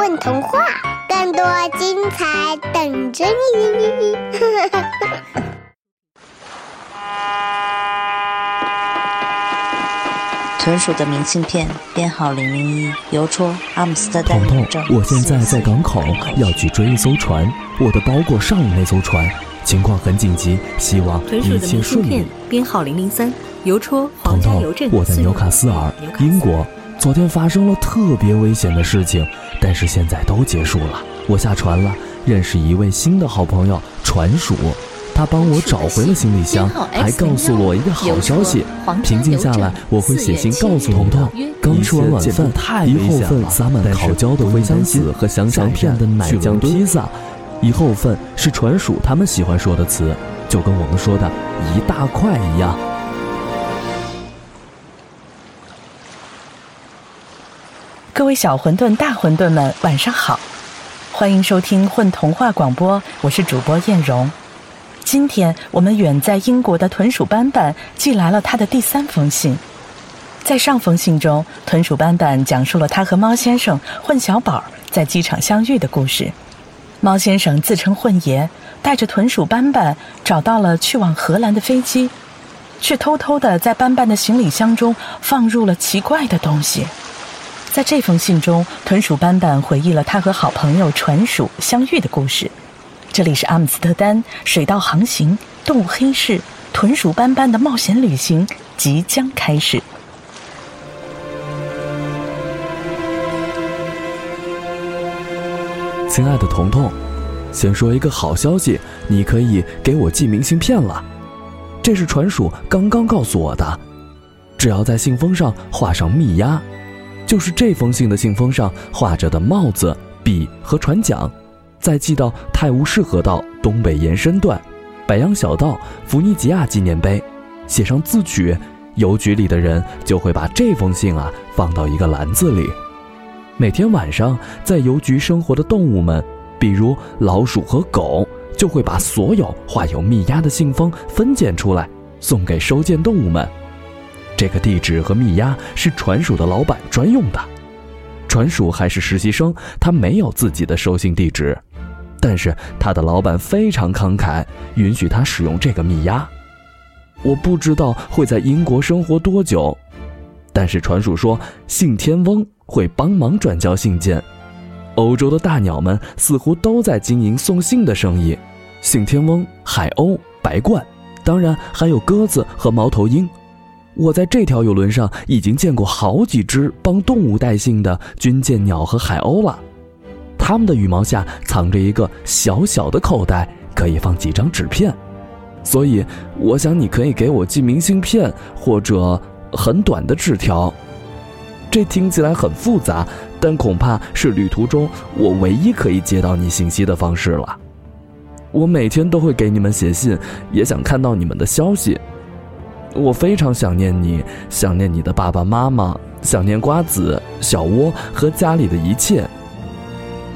混童话，更多精彩等着你！豚鼠的明信片编号零零一，邮戳阿姆斯特丹彤彤，我现在在港口，要去追一艘船，我的包裹上了那艘船，情况很紧急，希望一切顺利。编号零零三，邮戳皇家邮政。我在纽卡斯尔，英国。昨天发生了特别危险的事情，但是现在都结束了。我下船了，认识一位新的好朋友船鼠，他帮我找回了行李箱，还告诉了我一个好消息。平静下来，我会写信告诉彤彤。刚吃完晚饭，一后份撒满烤焦的茴香籽和香肠片的奶酱披萨，一后份是船鼠他们喜欢说的词，就跟我们说的一大块一样。各位小馄饨、大馄饨们，晚上好！欢迎收听混童话广播，我是主播艳荣。今天我们远在英国的豚鼠斑斑寄来了他的第三封信。在上封信中，豚鼠斑斑讲述了他和猫先生混小宝在机场相遇的故事。猫先生自称混爷，带着豚鼠斑斑找到了去往荷兰的飞机，却偷偷的在斑斑的行李箱中放入了奇怪的东西。在这封信中，豚鼠斑斑回忆了他和好朋友船鼠相遇的故事。这里是阿姆斯特丹水道航行，动物黑市，豚鼠斑斑的冒险旅行即将开始。亲爱的彤彤，先说一个好消息，你可以给我寄明信片了。这是船鼠刚刚告诉我的，只要在信封上画上密押。就是这封信的信封上画着的帽子、笔和船桨，再寄到泰晤士河道东北延伸段，百羊小道弗尼吉亚纪念碑，写上字曲，邮局里的人就会把这封信啊放到一个篮子里。每天晚上，在邮局生活的动物们，比如老鼠和狗，就会把所有画有密押的信封分拣出来，送给收件动物们。这个地址和密押是船鼠的老板专用的，船鼠还是实习生，他没有自己的收信地址，但是他的老板非常慷慨，允许他使用这个密押。我不知道会在英国生活多久，但是船鼠说信天翁会帮忙转交信件。欧洲的大鸟们似乎都在经营送信的生意，信天翁、海鸥、白鹳，当然还有鸽子和猫头鹰。我在这条游轮上已经见过好几只帮动物带信的军舰鸟和海鸥了，它们的羽毛下藏着一个小小的口袋，可以放几张纸片。所以，我想你可以给我寄明信片或者很短的纸条。这听起来很复杂，但恐怕是旅途中我唯一可以接到你信息的方式了。我每天都会给你们写信，也想看到你们的消息。我非常想念你，想念你的爸爸妈妈，想念瓜子、小窝和家里的一切。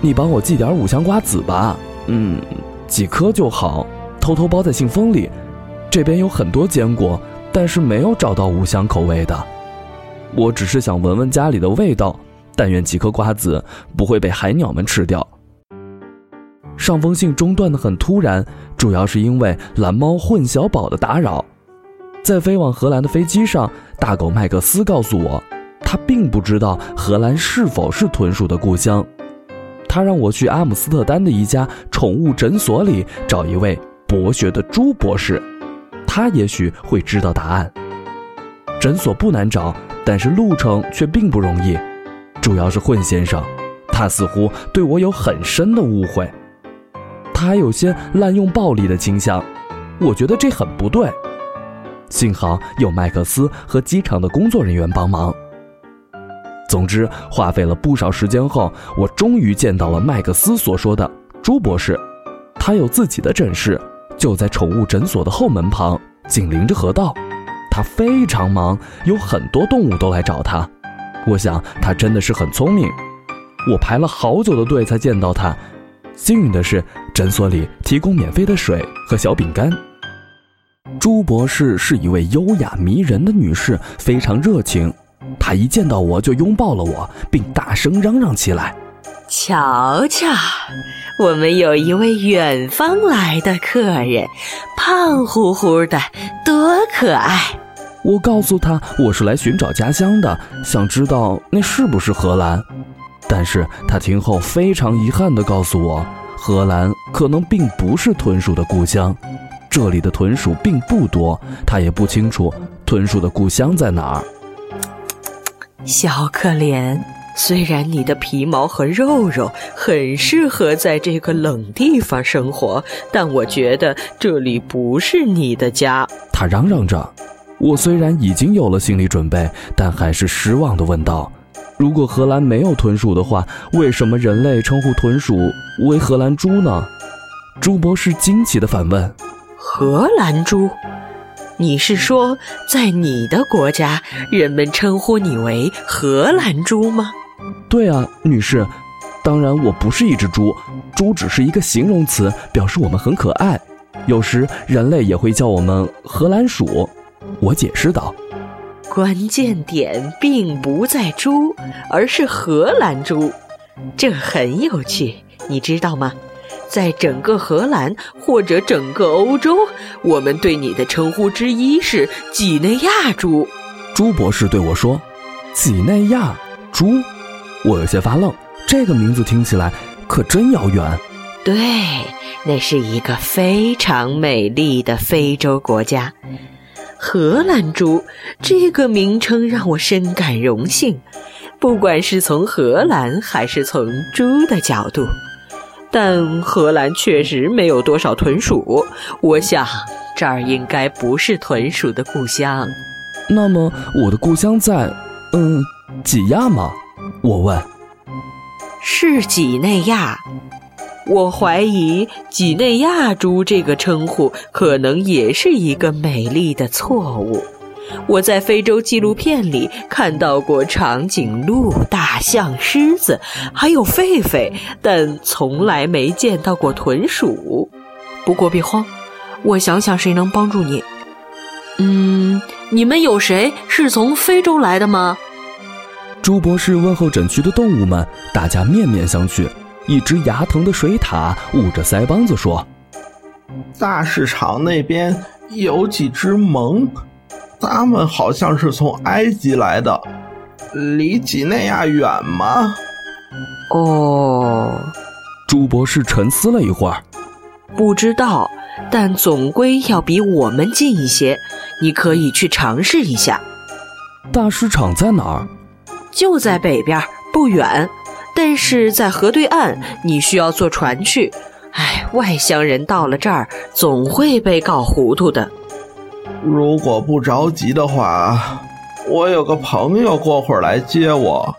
你帮我寄点五香瓜子吧，嗯，几颗就好，偷偷包在信封里。这边有很多坚果，但是没有找到五香口味的。我只是想闻闻家里的味道，但愿几颗瓜子不会被海鸟们吃掉。上封信中断的很突然，主要是因为蓝猫混小宝的打扰。在飞往荷兰的飞机上，大狗麦克斯告诉我，他并不知道荷兰是否是豚鼠的故乡。他让我去阿姆斯特丹的一家宠物诊所里找一位博学的猪博士，他也许会知道答案。诊所不难找，但是路程却并不容易。主要是混先生，他似乎对我有很深的误会，他还有些滥用暴力的倾向，我觉得这很不对。幸好有麦克斯和机场的工作人员帮忙。总之，花费了不少时间后，我终于见到了麦克斯所说的朱博士。他有自己的诊室，就在宠物诊所的后门旁，紧邻着河道。他非常忙，有很多动物都来找他。我想他真的是很聪明。我排了好久的队才见到他。幸运的是，诊所里提供免费的水和小饼干。朱博士是一位优雅迷人的女士，非常热情。她一见到我就拥抱了我，并大声嚷嚷起来：“瞧瞧，我们有一位远方来的客人，胖乎乎的，多可爱！我告诉他我是来寻找家乡的，想知道那是不是荷兰。但是他听后非常遗憾地告诉我，荷兰可能并不是豚鼠的故乡，这里的豚鼠并不多，他也不清楚豚鼠的故乡在哪儿。小可怜，虽然你的皮毛和肉肉很适合在这个冷地方生活，但我觉得这里不是你的家。他嚷嚷着。我虽然已经有了心理准备，但还是失望地问道。如果荷兰没有豚鼠的话，为什么人类称呼豚鼠为荷兰猪呢？朱博士惊奇地反问：“荷兰猪？你是说，在你的国家，人们称呼你为荷兰猪吗？”“对啊，女士。当然，我不是一只猪，猪只是一个形容词，表示我们很可爱。有时人类也会叫我们荷兰鼠。”我解释道。关键点并不在猪，而是荷兰猪，这很有趣，你知道吗？在整个荷兰或者整个欧洲，我们对你的称呼之一是几内亚猪。朱博士对我说：“几内亚猪。”我有些发愣，这个名字听起来可真遥远。对，那是一个非常美丽的非洲国家。荷兰猪这个名称让我深感荣幸，不管是从荷兰还是从猪的角度。但荷兰确实没有多少豚鼠，我想这儿应该不是豚鼠的故乡。那么我的故乡在，嗯，几亚吗？我问。是几内亚。我怀疑“几内亚猪”这个称呼可能也是一个美丽的错误。我在非洲纪录片里看到过长颈鹿、大象、狮子，还有狒狒，但从来没见到过豚鼠。不过别慌，我想想谁能帮助你。嗯，你们有谁是从非洲来的吗？朱博士问候诊区的动物们，大家面面相觑。一只牙疼的水獭捂着腮帮子说：“大市场那边有几只獴，它们好像是从埃及来的，离几内亚远吗？”哦，朱博士沉思了一会儿，不知道，但总归要比我们近一些。你可以去尝试一下。大市场在哪儿？就在北边，不远。但是在河对岸，你需要坐船去。哎，外乡人到了这儿，总会被搞糊涂的。如果不着急的话，我有个朋友过会儿来接我，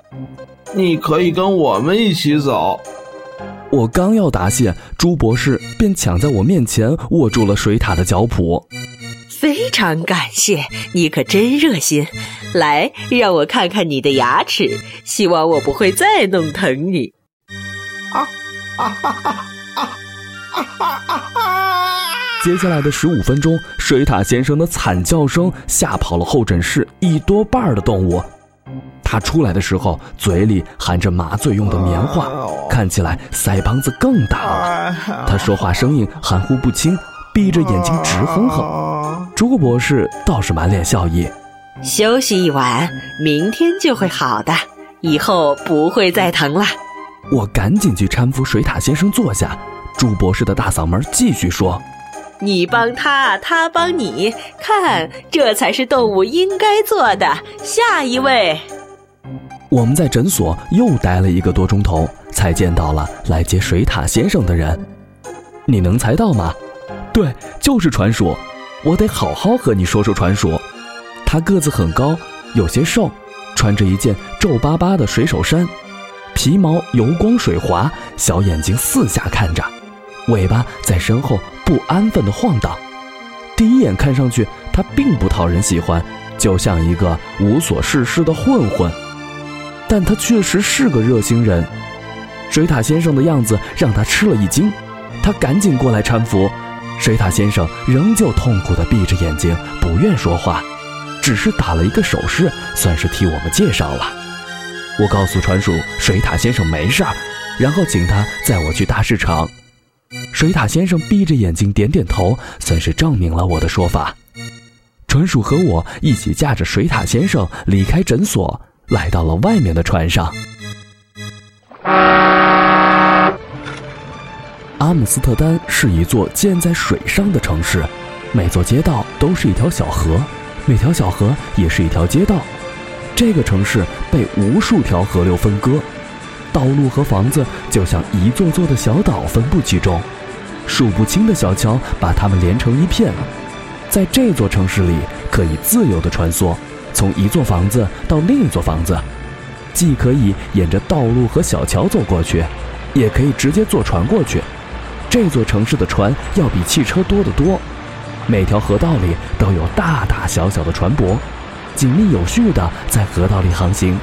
你可以跟我们一起走。我刚要答谢，朱博士便抢在我面前握住了水獭的脚蹼。非常感谢你，可真热心。来，让我看看你的牙齿，希望我不会再弄疼你。啊啊哈哈啊啊啊！接下来的十五分钟，水獭先生的惨叫声吓跑了候诊室一多半的动物。他出来的时候，嘴里含着麻醉用的棉花，看起来腮帮子更大了。他说话声音含糊不清。闭着眼睛直哼哼，朱博士倒是满脸笑意。休息一晚，明天就会好的，以后不会再疼了。我赶紧去搀扶水獭先生坐下。朱博士的大嗓门继续说：“你帮他，他帮你，看，这才是动物应该做的。”下一位。我们在诊所又待了一个多钟头，才见到了来接水獭先生的人。你能猜到吗？对，就是船鼠，我得好好和你说说船鼠。它个子很高，有些瘦，穿着一件皱巴巴的水手衫，皮毛油光水滑，小眼睛四下看着，尾巴在身后不安分地晃荡。第一眼看上去，他并不讨人喜欢，就像一个无所事事的混混。但他确实是个热心人。水獭先生的样子让他吃了一惊，他赶紧过来搀扶。水獭先生仍旧痛苦地闭着眼睛，不愿说话，只是打了一个手势，算是替我们介绍了。我告诉船鼠，水獭先生没事儿，然后请他载我去大市场。水獭先生闭着眼睛点点头，算是证明了我的说法。船鼠和我一起驾着水獭先生离开诊所，来到了外面的船上。阿姆斯特丹是一座建在水上的城市，每座街道都是一条小河，每条小河也是一条街道。这个城市被无数条河流分割，道路和房子就像一座座的小岛分布其中，数不清的小桥把它们连成一片。在这座城市里，可以自由地穿梭，从一座房子到另一座房子，既可以沿着道路和小桥走过去，也可以直接坐船过去。这座城市的船要比汽车多得多，每条河道里都有大大小小的船舶，紧密有序地在河道里航行。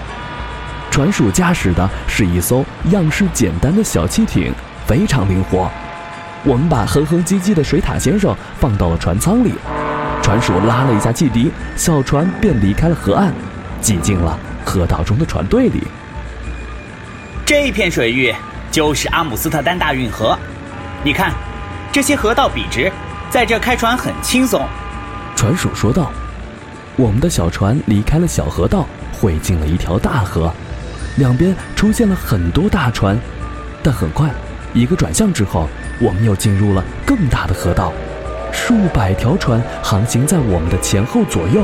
船属驾驶的是一艘样式简单的小汽艇，非常灵活。我们把哼哼唧唧的水獭先生放到了船舱里，船鼠拉了一下汽笛，小船便离开了河岸，挤进了河道中的船队里。这片水域就是阿姆斯特丹大运河。你看，这些河道笔直，在这开船很轻松。船鼠说道：“我们的小船离开了小河道，汇进了一条大河，两边出现了很多大船。但很快，一个转向之后，我们又进入了更大的河道，数百条船航行在我们的前后左右。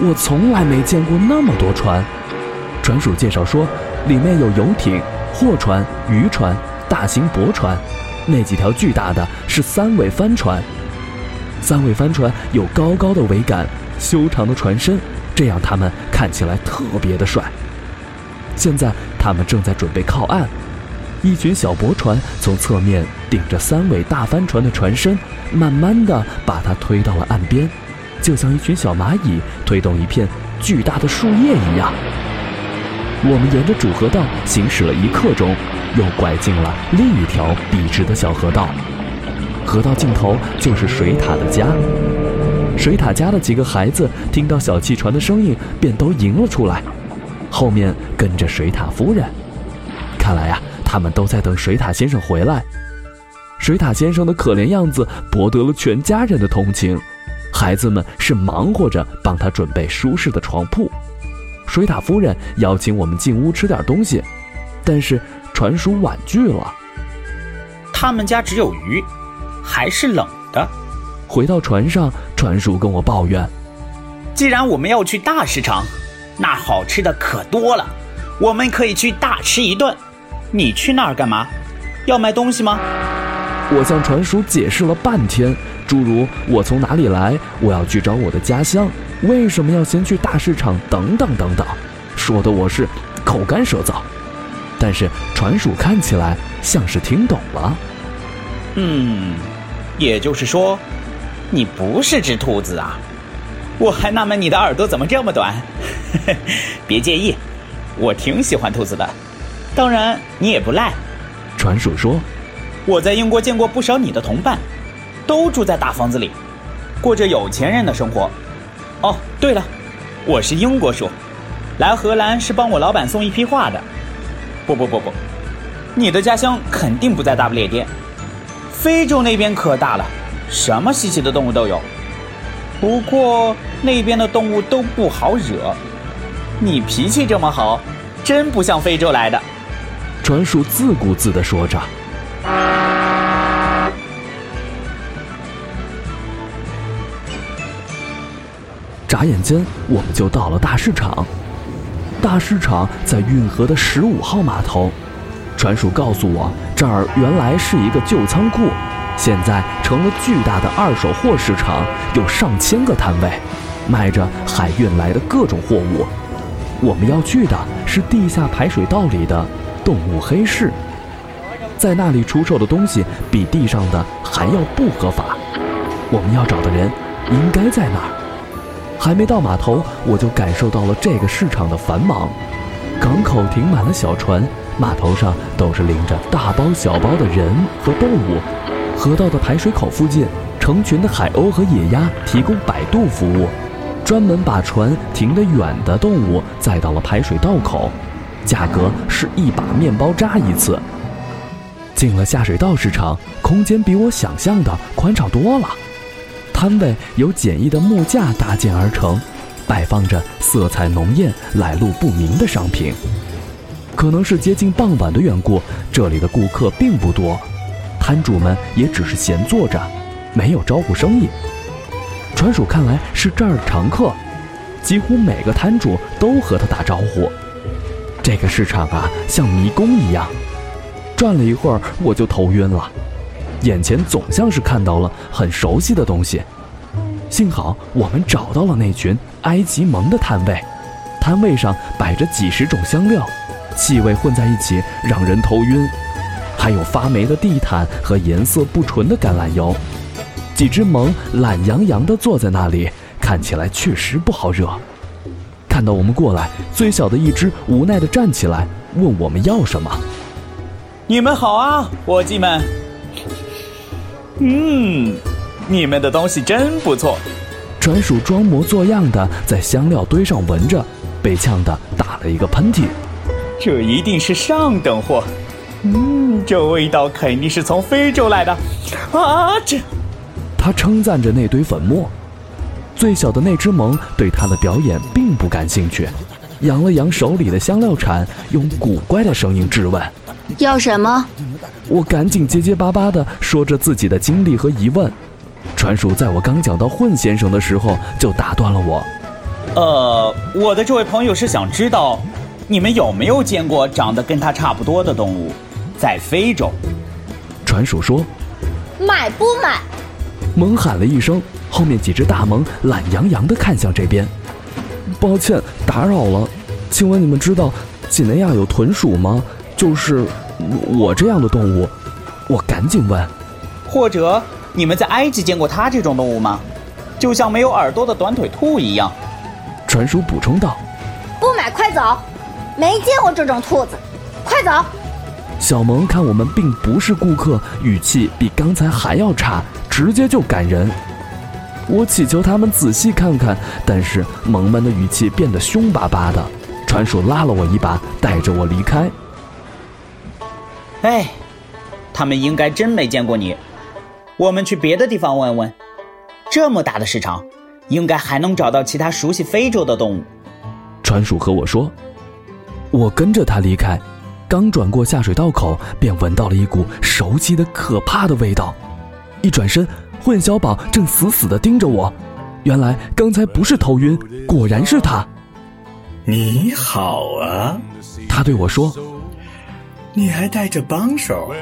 我从来没见过那么多船。”船主介绍说：“里面有游艇、货船、渔船、大型驳船。”那几条巨大的是三尾帆船，三尾帆船有高高的桅杆、修长的船身，这样它们看起来特别的帅。现在他们正在准备靠岸，一群小驳船从侧面顶着三尾大帆船的船身，慢慢的把它推到了岸边，就像一群小蚂蚁推动一片巨大的树叶一样。我们沿着主河道行驶了一刻钟。又拐进了另一条笔直的小河道，河道尽头就是水獭的家。水獭家的几个孩子听到小汽船的声音，便都迎了出来，后面跟着水獭夫人。看来呀，他们都在等水獭先生回来。水獭先生的可怜样子博得了全家人的同情，孩子们是忙活着帮他准备舒适的床铺。水獭夫人邀请我们进屋吃点东西，但是。船叔婉拒了。他们家只有鱼，还是冷的。回到船上，船叔跟我抱怨：“既然我们要去大市场，那好吃的可多了，我们可以去大吃一顿。你去那儿干嘛？要卖东西吗？”我向船鼠解释了半天，诸如我从哪里来，我要去找我的家乡，为什么要先去大市场，等等等等，说的我是口干舌燥。但是船鼠看起来像是听懂了。嗯，也就是说，你不是只兔子啊？我还纳闷你的耳朵怎么这么短。别介意，我挺喜欢兔子的。当然，你也不赖。船鼠说：“我在英国见过不少你的同伴，都住在大房子里，过着有钱人的生活。哦，对了，我是英国鼠，来荷兰是帮我老板送一批画的。”不不不不，你的家乡肯定不在大不列颠，非洲那边可大了，什么稀奇的动物都有。不过那边的动物都不好惹，你脾气这么好，真不像非洲来的。船鼠自顾自地说着。眨眼间，我们就到了大市场。大市场在运河的十五号码头，船鼠告诉我，这儿原来是一个旧仓库，现在成了巨大的二手货市场，有上千个摊位，卖着海运来的各种货物。我们要去的是地下排水道里的动物黑市，在那里出售的东西比地上的还要不合法。我们要找的人应该在那儿。还没到码头，我就感受到了这个市场的繁忙。港口停满了小船，码头上都是拎着大包小包的人和动物。河道的排水口附近，成群的海鸥和野鸭提供摆渡服务，专门把船停得远的动物载到了排水道口。价格是一把面包渣一次。进了下水道市场，空间比我想象的宽敞多了。摊位由简易的木架搭建而成，摆放着色彩浓艳、来路不明的商品。可能是接近傍晚的缘故，这里的顾客并不多，摊主们也只是闲坐着，没有招呼生意。船鼠看来是这儿的常客，几乎每个摊主都和他打招呼。这个市场啊，像迷宫一样，转了一会儿我就头晕了，眼前总像是看到了很熟悉的东西。幸好我们找到了那群埃及蒙的摊位，摊位上摆着几十种香料，气味混在一起让人头晕，还有发霉的地毯和颜色不纯的橄榄油。几只蒙懒洋洋地坐在那里，看起来确实不好惹。看到我们过来，最小的一只无奈的站起来，问我们要什么。你们好啊，伙计们。嗯，你们的东西真不错。船鼠装模作样的在香料堆上闻着，被呛得打了一个喷嚏。这一定是上等货。嗯，这味道肯定是从非洲来的。啊，这。他称赞着那堆粉末。最小的那只萌对他的表演并不感兴趣，扬了扬手里的香料铲，用古怪的声音质问：“要什么？”我赶紧结结巴巴地说着自己的经历和疑问。船鼠在我刚讲到混先生的时候就打断了我：“呃，我的这位朋友是想知道，你们有没有见过长得跟他差不多的动物，在非洲？”船鼠说：“买不买？”猛喊了一声，后面几只大萌懒洋洋地看向这边。抱歉打扰了，请问你们知道几内亚有豚鼠吗？就是我这样的动物。我赶紧问。或者你们在埃及见过它这种动物吗？就像没有耳朵的短腿兔一样。船鼠补充道。不买，快走！没见过这种兔子，快走！小萌看我们并不是顾客，语气比刚才还要差。直接就赶人，我祈求他们仔细看看，但是萌萌的语气变得凶巴巴的。船鼠拉了我一把，带着我离开。哎，他们应该真没见过你。我们去别的地方问问。这么大的市场，应该还能找到其他熟悉非洲的动物。船鼠和我说。我跟着他离开，刚转过下水道口，便闻到了一股熟悉的可怕的味道。一转身，混小宝正死死地盯着我。原来刚才不是头晕，果然是他。你好啊，他对我说：“你还带着帮手，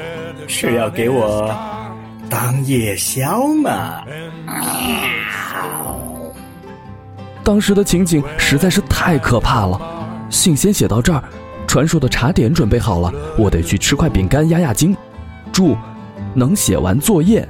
是要给我当夜宵吗？”当时的情景实在是太可怕了。信先写到这儿，传说的茶点准备好了，我得去吃块饼干压压惊。注：能写完作业。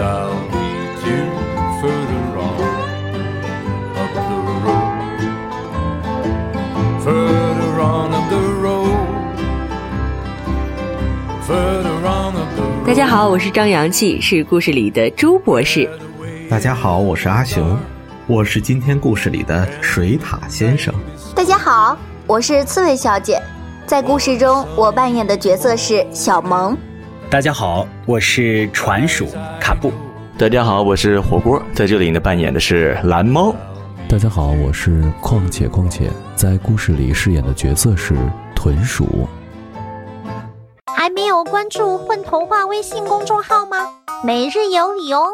大家好，我是张阳气，是故事里的朱博士。大家好，我是阿雄，我是今天故事里的水獭先生。大家好，我是刺猬小姐，在故事中我扮演的角色是小萌。大家好，我是船鼠卡布。大家好，我是火锅，在这里呢扮演的是蓝猫。大家好，我是况且况且，在故事里饰演的角色是豚鼠。还没有关注“混童话”微信公众号吗？每日有礼哦！